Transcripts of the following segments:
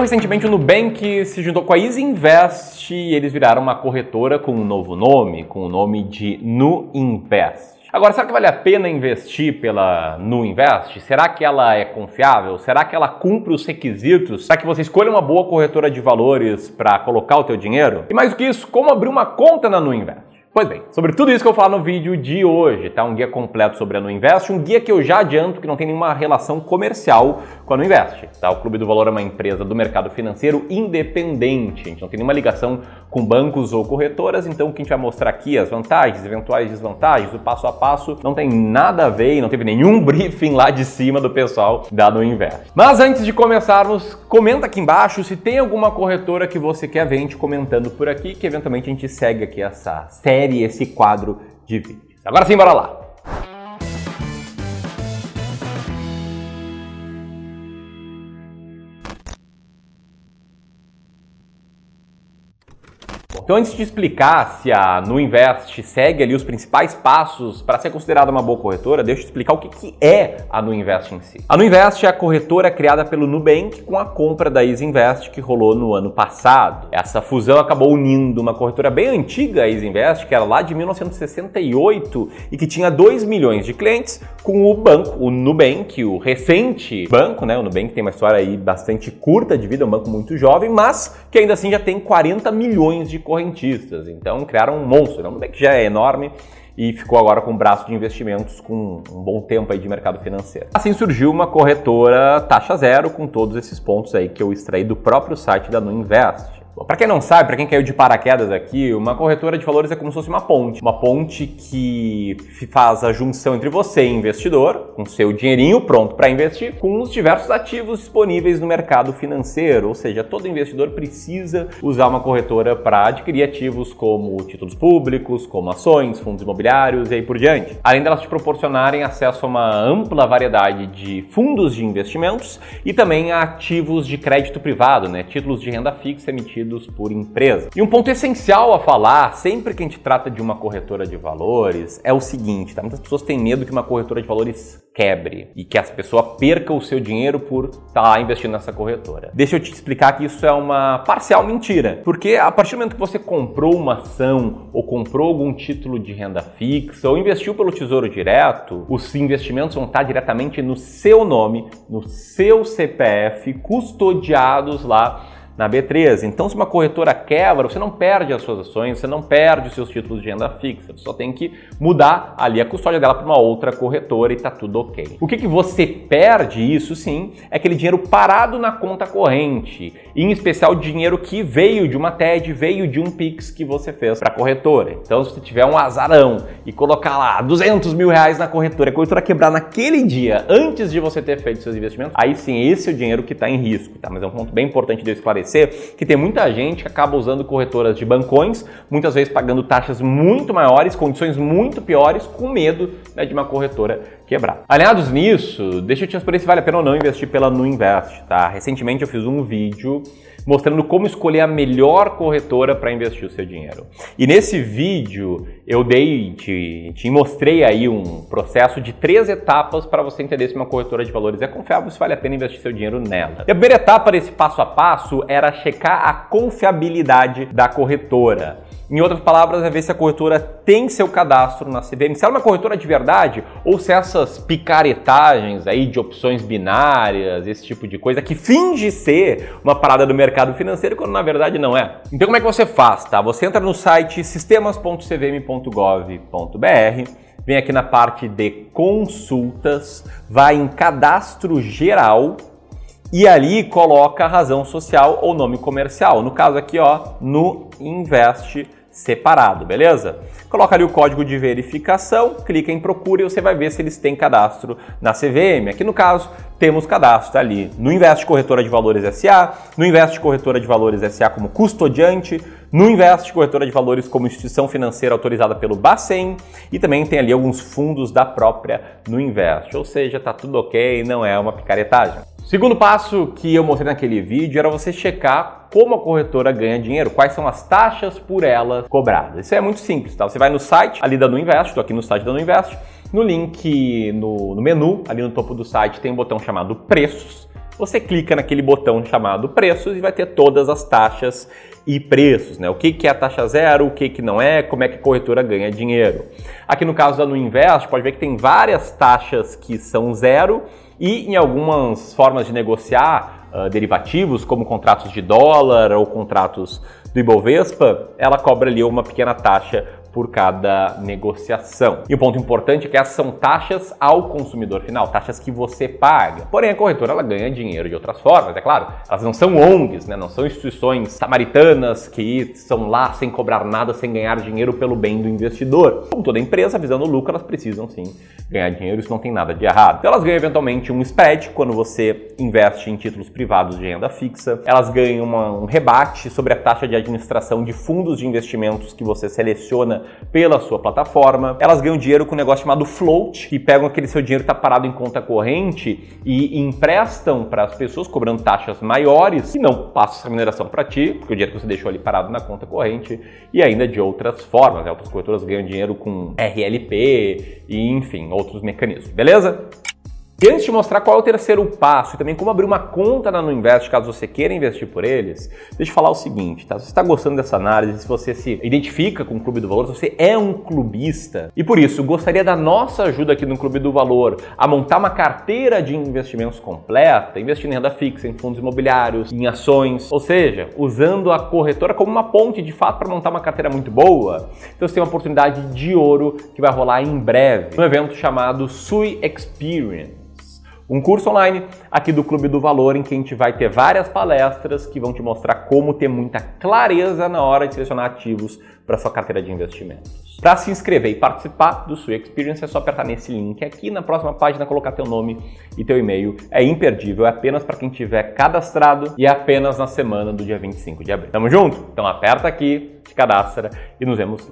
Então, recentemente, o Nubank se juntou com a Easy Invest e eles viraram uma corretora com um novo nome, com o nome de Nuinvest. Agora, será que vale a pena investir pela Nuinvest? Será que ela é confiável? Será que ela cumpre os requisitos para que você escolha uma boa corretora de valores para colocar o teu dinheiro? E mais do que isso, como abrir uma conta na Nuinvest? Pois bem, sobre tudo isso que eu vou falar no vídeo de hoje, tá? Um guia completo sobre a Nuinvest, um guia que eu já adianto que não tem nenhuma relação comercial com a Nuinvest, tá? O Clube do Valor é uma empresa do mercado financeiro independente, a gente não tem nenhuma ligação com bancos ou corretoras, então o que a gente vai mostrar aqui, as vantagens, eventuais desvantagens, o passo a passo, não tem nada a ver e não teve nenhum briefing lá de cima do pessoal da Nuinvest. Mas antes de começarmos, comenta aqui embaixo se tem alguma corretora que você quer ver a gente comentando por aqui, que eventualmente a gente segue aqui essa série série, esse quadro de vídeos. Agora sim, bora lá! Então, antes de explicar se a Nuinvest segue ali os principais passos para ser considerada uma boa corretora, deixa eu explicar o que, que é a Nuinvest em si. A Nuinvest é a corretora criada pelo Nubank com a compra da EasyInvest que rolou no ano passado. Essa fusão acabou unindo uma corretora bem antiga, a EasyInvest, que era lá de 1968 e que tinha 2 milhões de clientes, com o banco, o Nubank, o recente banco, né? O Nubank tem uma história aí bastante curta de vida, é um banco muito jovem, mas que ainda assim já tem 40 milhões de correntistas. Então criaram um monstro, não é que já é enorme e ficou agora com um braço de investimentos com um bom tempo aí de mercado financeiro. Assim surgiu uma corretora taxa zero com todos esses pontos aí que eu extraí do próprio site da Nuinvest. Para quem não sabe, para quem caiu de paraquedas aqui, uma corretora de valores é como se fosse uma ponte. Uma ponte que faz a junção entre você, investidor, com seu dinheirinho pronto para investir, com os diversos ativos disponíveis no mercado financeiro. Ou seja, todo investidor precisa usar uma corretora para adquirir ativos como títulos públicos, como ações, fundos imobiliários e aí por diante. Além delas te proporcionarem acesso a uma ampla variedade de fundos de investimentos e também a ativos de crédito privado, né? títulos de renda fixa emitidos por empresa. E um ponto essencial a falar, sempre que a gente trata de uma corretora de valores, é o seguinte, tá? Muitas pessoas têm medo que uma corretora de valores quebre e que essa pessoa perca o seu dinheiro por estar tá investindo nessa corretora. Deixa eu te explicar que isso é uma parcial mentira, porque a partir do momento que você comprou uma ação ou comprou algum título de renda fixa ou investiu pelo Tesouro Direto, os investimentos vão estar diretamente no seu nome, no seu CPF, custodiados lá na B3. Então, se uma corretora quebra, você não perde as suas ações, você não perde os seus títulos de renda fixa. Você só tem que mudar ali a custódia dela para uma outra corretora e tá tudo ok. O que, que você perde, isso sim, é aquele dinheiro parado na conta corrente, em especial dinheiro que veio de uma TED, veio de um Pix que você fez para a corretora. Então, se você tiver um azarão e colocar lá 200 mil reais na corretora, a corretora quebrar naquele dia, antes de você ter feito seus investimentos, aí sim, esse é o dinheiro que está em risco, tá? Mas é um ponto bem importante de eu esclarecer que tem muita gente que acaba usando corretoras de bancões, muitas vezes pagando taxas muito maiores, condições muito piores, com medo né, de uma corretora quebrar. Alinhados nisso, deixa eu te responder se vale a pena ou não investir pela Nuinvest, tá? Recentemente eu fiz um vídeo mostrando como escolher a melhor corretora para investir o seu dinheiro. E nesse vídeo eu dei, te, te mostrei aí um processo de três etapas para você entender se uma corretora de valores é confiável, se vale a pena investir seu dinheiro nela. E a primeira etapa desse passo a passo era checar a confiabilidade da corretora. Em outras palavras, é ver se a corretora tem seu cadastro na CVM, se ela é uma corretora de verdade ou se essas picaretagens aí de opções binárias, esse tipo de coisa que finge ser uma parada do mercado financeiro quando na verdade não é. Então como é que você faz, tá? Você entra no site sistemas.cvm.gov.br, vem aqui na parte de consultas, vai em cadastro geral e ali coloca a razão social ou nome comercial. No caso aqui, ó, no Invest separado, beleza? Coloca ali o código de verificação, clica em procura e você vai ver se eles têm cadastro na CVM. Aqui no caso, temos cadastro ali no Invest Corretora de Valores SA, no Invest Corretora de Valores SA como custodiante, no Invest Corretora de Valores como instituição financeira autorizada pelo Bacen e também tem ali alguns fundos da própria no Invest. Ou seja, tá tudo ok, não é uma picaretagem. Segundo passo que eu mostrei naquele vídeo era você checar como a corretora ganha dinheiro, quais são as taxas por ela cobradas. Isso é muito simples, tá? Você vai no site ali da Nuinvest, estou aqui no site da Nuinvest, no link, no, no menu, ali no topo do site, tem um botão chamado Preços. você clica naquele botão chamado preços e vai ter todas as taxas e preços, né? O que, que é a taxa zero, o que, que não é, como é que a corretora ganha dinheiro. Aqui no caso da Nuinvest, pode ver que tem várias taxas que são zero e em algumas formas de negociar uh, derivativos, como contratos de dólar ou contratos do Ibovespa, ela cobra ali uma pequena taxa por cada negociação. E o ponto importante é que essas são taxas ao consumidor final, taxas que você paga. Porém, a corretora ela ganha dinheiro de outras formas, é claro. Elas não são ONGs, né? não são instituições samaritanas que são lá sem cobrar nada, sem ganhar dinheiro pelo bem do investidor. Como toda empresa, visando lucro, elas precisam sim ganhar dinheiro, isso não tem nada de errado. Então, elas ganham eventualmente um spread quando você investe em títulos privados de renda fixa, elas ganham uma, um rebate sobre a taxa de administração de fundos de investimentos que você seleciona pela sua plataforma. Elas ganham dinheiro com um negócio chamado float, que pegam aquele seu dinheiro que está parado em conta corrente e emprestam para as pessoas cobrando taxas maiores e não passam essa remuneração para ti, porque o dinheiro que você deixou ali parado na conta corrente e ainda de outras formas. Né? Outras corretoras ganham dinheiro com RLP e enfim, outros mecanismos. Beleza? E antes de mostrar qual é o terceiro passo e também como abrir uma conta na Nuinvest caso você queira investir por eles, deixa eu falar o seguinte, tá? Se você está gostando dessa análise, se você se identifica com o Clube do Valor, se você é um clubista e por isso gostaria da nossa ajuda aqui no Clube do Valor a montar uma carteira de investimentos completa, investindo em renda fixa, em fundos imobiliários, em ações, ou seja, usando a corretora como uma ponte de fato para montar uma carteira muito boa, então você tem uma oportunidade de ouro que vai rolar em breve, um evento chamado Sui Experience um curso online aqui do Clube do Valor em que a gente vai ter várias palestras que vão te mostrar como ter muita clareza na hora de selecionar ativos para sua carteira de investimentos. Para se inscrever e participar do Sua Experience é só apertar nesse link aqui na próxima página, colocar teu nome e teu e-mail. É imperdível, é apenas para quem tiver cadastrado e é apenas na semana do dia 25 de abril. Tamo junto? Então aperta aqui, te cadastra e nos vemos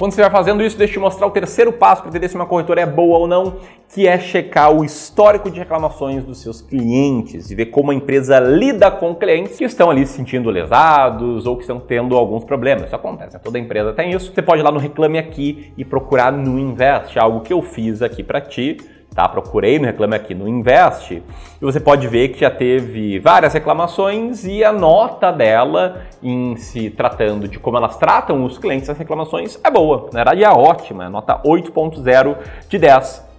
quando você vai fazendo isso, deixa eu te mostrar o terceiro passo para entender se uma corretora é boa ou não, que é checar o histórico de reclamações dos seus clientes e ver como a empresa lida com clientes que estão ali se sentindo lesados ou que estão tendo alguns problemas. Isso acontece, né? toda empresa tem isso. Você pode ir lá no Reclame Aqui e procurar no Invest, algo que eu fiz aqui para ti tá? Procurei no Reclame Aqui no Invest e você pode ver que já teve várias reclamações e a nota dela em se tratando de como elas tratam os clientes as reclamações é boa, na verdade é ótima, é nota 8.0 de 10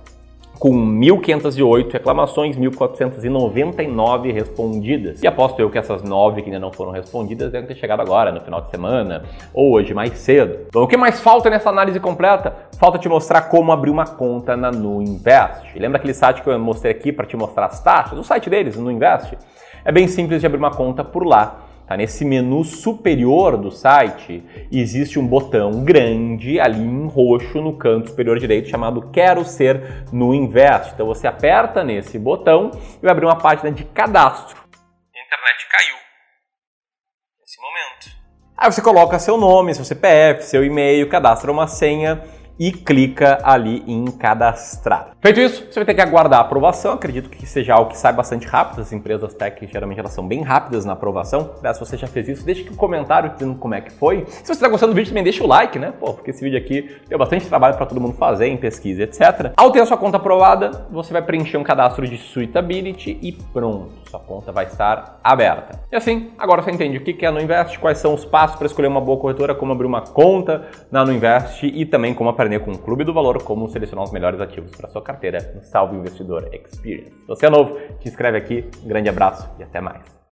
com 1.508 reclamações, 1.499 respondidas. E aposto eu que essas nove que ainda não foram respondidas devem ter chegado agora, no final de semana, ou hoje mais cedo. O que mais falta nessa análise completa? Falta te mostrar como abrir uma conta na Nuinvest. Lembra aquele site que eu mostrei aqui para te mostrar as taxas? O site deles, Nuinvest. É bem simples de abrir uma conta por lá. Tá? Nesse menu superior do site existe um botão grande ali em roxo no canto superior direito chamado Quero Ser no Invest. Então você aperta nesse botão e vai abrir uma página de cadastro. A internet caiu nesse momento. Aí você coloca seu nome, seu CPF, seu e-mail, cadastra uma senha e clica ali em cadastrar. Feito isso, você vai ter que aguardar a aprovação. Acredito que seja algo que sai bastante rápido. As empresas tech geralmente elas são bem rápidas na aprovação. Se você já fez isso, deixe aqui um comentário dizendo como é que foi. Se você está gostando do vídeo, também deixa o like, né? Pô, porque esse vídeo aqui deu bastante trabalho para todo mundo fazer em pesquisa, etc. Ao ter a sua conta aprovada, você vai preencher um cadastro de suitability e pronto, sua conta vai estar aberta. E assim, agora você entende o que é a Nuinvest, quais são os passos para escolher uma boa corretora, como abrir uma conta na Nuinvest e também como aprender com o Clube do Valor como selecionar os melhores ativos para sua carteira no Salve Investidor Experience. Se você é novo, te inscreve aqui, um grande abraço e até mais.